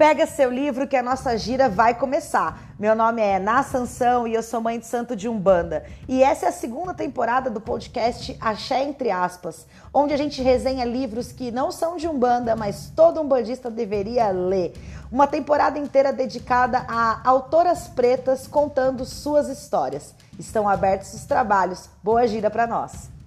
Pega seu livro que a nossa gira vai começar. Meu nome é Na Sansão e eu sou mãe de santo de Umbanda. E essa é a segunda temporada do podcast Axé Entre Aspas, onde a gente resenha livros que não são de Umbanda, mas todo umbandista deveria ler. Uma temporada inteira dedicada a autoras pretas contando suas histórias. Estão abertos os trabalhos. Boa gira para nós!